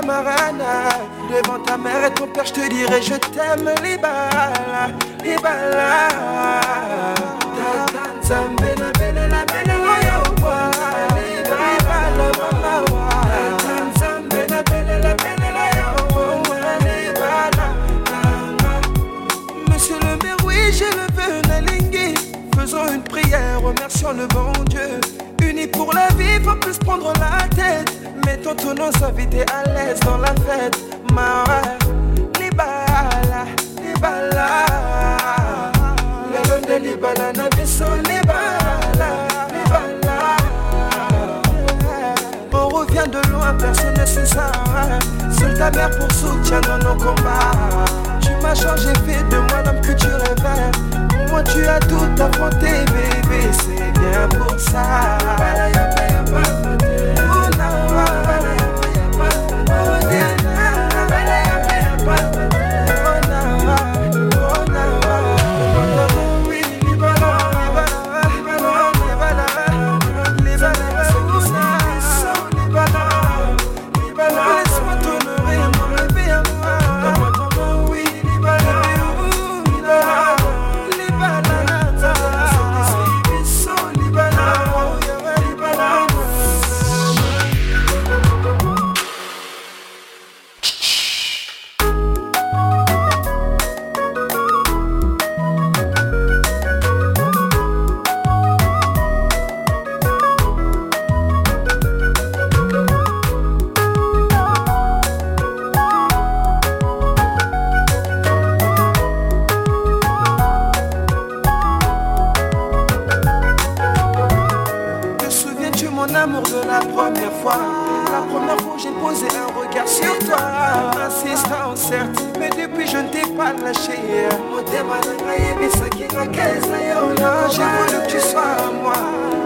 ma. Devant ta mère et ton père, je te dirai je t'aime, Libala, Libala. Nous tous nous invités à l'aise dans la fête. Mara, Libala, Libala. Le Libala n'a biso Libala. de loin, personne ne sait ça. Hein. Seule ta mère pour soutien dans nos combats. Tu m'as changé, fait de moi l'homme que tu rêvais. Pour moi, tu as tout affronté, bébé, c'est bien pour ça. sur toi Insistant certes, mais depuis je ne t'ai pas lâché. Motema nanga J'ai voulu que tu sois à moi.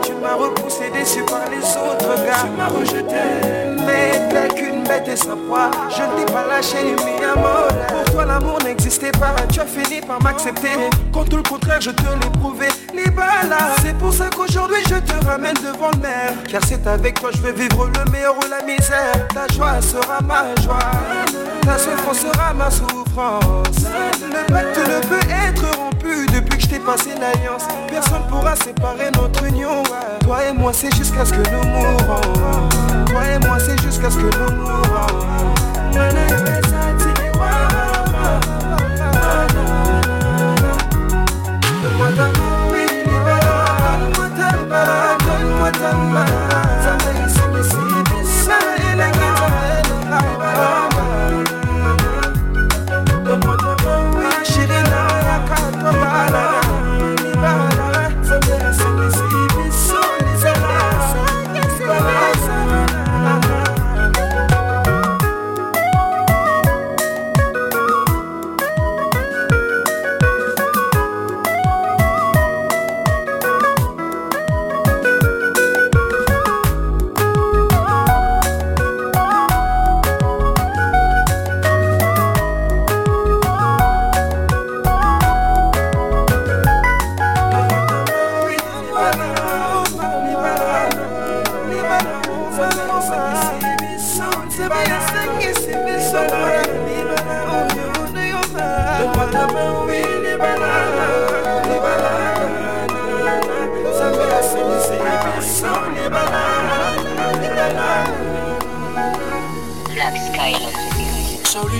Tu m'as repoussé déçu par les autres gars. Tu m'as rejeté. Mais t'as que bête et sa proie. Je ne t'ai pas lâché, mi amore. Pour toi, l'amour n'existait pas. Tu as fini par m'accepter. Quand tout le contraire, je te l'ai prouvé. Les balades. C'est pour ça qu'aujourd'hui, je te ramène devant le maire. Car c'est avec toi, je vais vivre le meilleur ou la misère. Ta joie sera ma joie. Ta souffrance sera ma souffrance. Le pacte ne peut être rompu depuis que je t'ai passé l'alliance. Personne pourra séparer notre union. Toi et moi, c'est jusqu'à ce que nous mourons. parce que l'amour,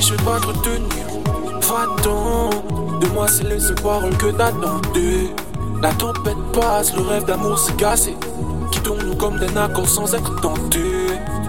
je dois te retenir. Va-t'en, de moi c'est les paroles que t'attendais. La tempête passe, le rêve d'amour s'est cassé. Quittons-nous comme des accords sans être tentés.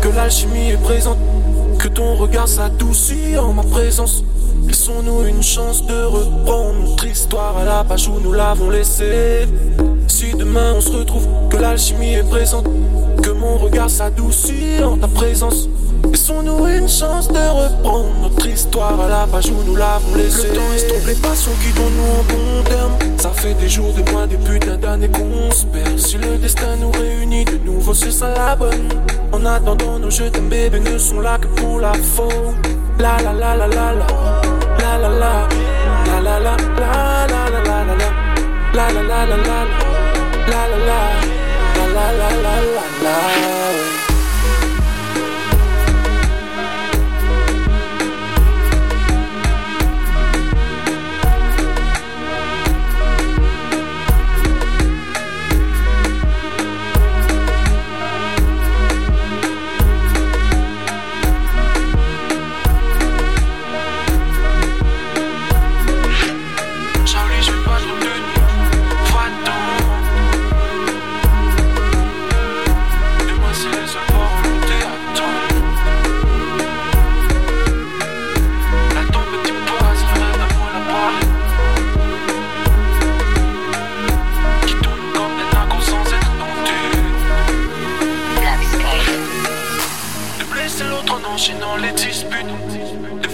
que l'alchimie est présente, que ton regard s'adoucit en ma présence. Laissons-nous une chance de reprendre notre histoire à la page où nous l'avons laissée. Si demain on se retrouve, que l'alchimie est présente, que mon regard s'adoucit en ta présence. Laissons-nous une chance de reprendre notre histoire à la page où nous l'avons laissée. Le temps estompe les passions qui donnent nous en bon terme. Ça fait des jours, des mois, des putains d'années qu'on se perd. Si le destin nous réunit de nouveau, ce sera la bonne. En attendant, nos jeux t'aime bébé ne sont là que pour la faute. La la. La la la. La la la la la la la la la la la la la la la la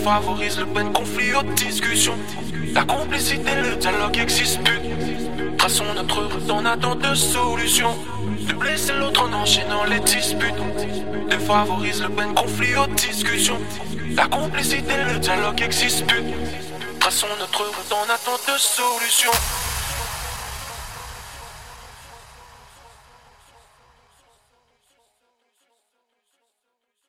Défavorise le peine conflit aux discussions. La complicité, le dialogue existe plus. Traçons notre route en attente de solution. De blesser l'autre en enchaînant les disputes. Défavorise le peine conflit aux discussions. La complicité, le dialogue existe plus. Traçons notre route en attente de solution.